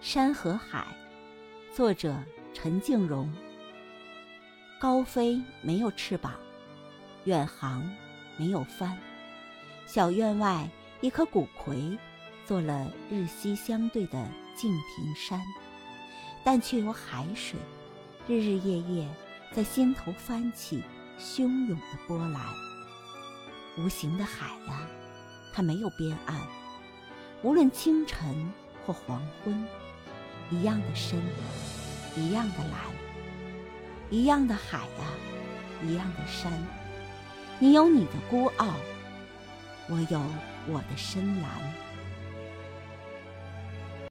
山和海，作者陈静荣。高飞没有翅膀，远航没有帆。小院外一棵古葵，做了日夕相对的敬亭山，但却有海水，日日夜夜在心头翻起汹涌的波澜。无形的海呀，它没有边岸，无论清晨或黄昏。一样的深，一样的蓝，一样的海啊，一样的山。你有你的孤傲，我有我的深蓝。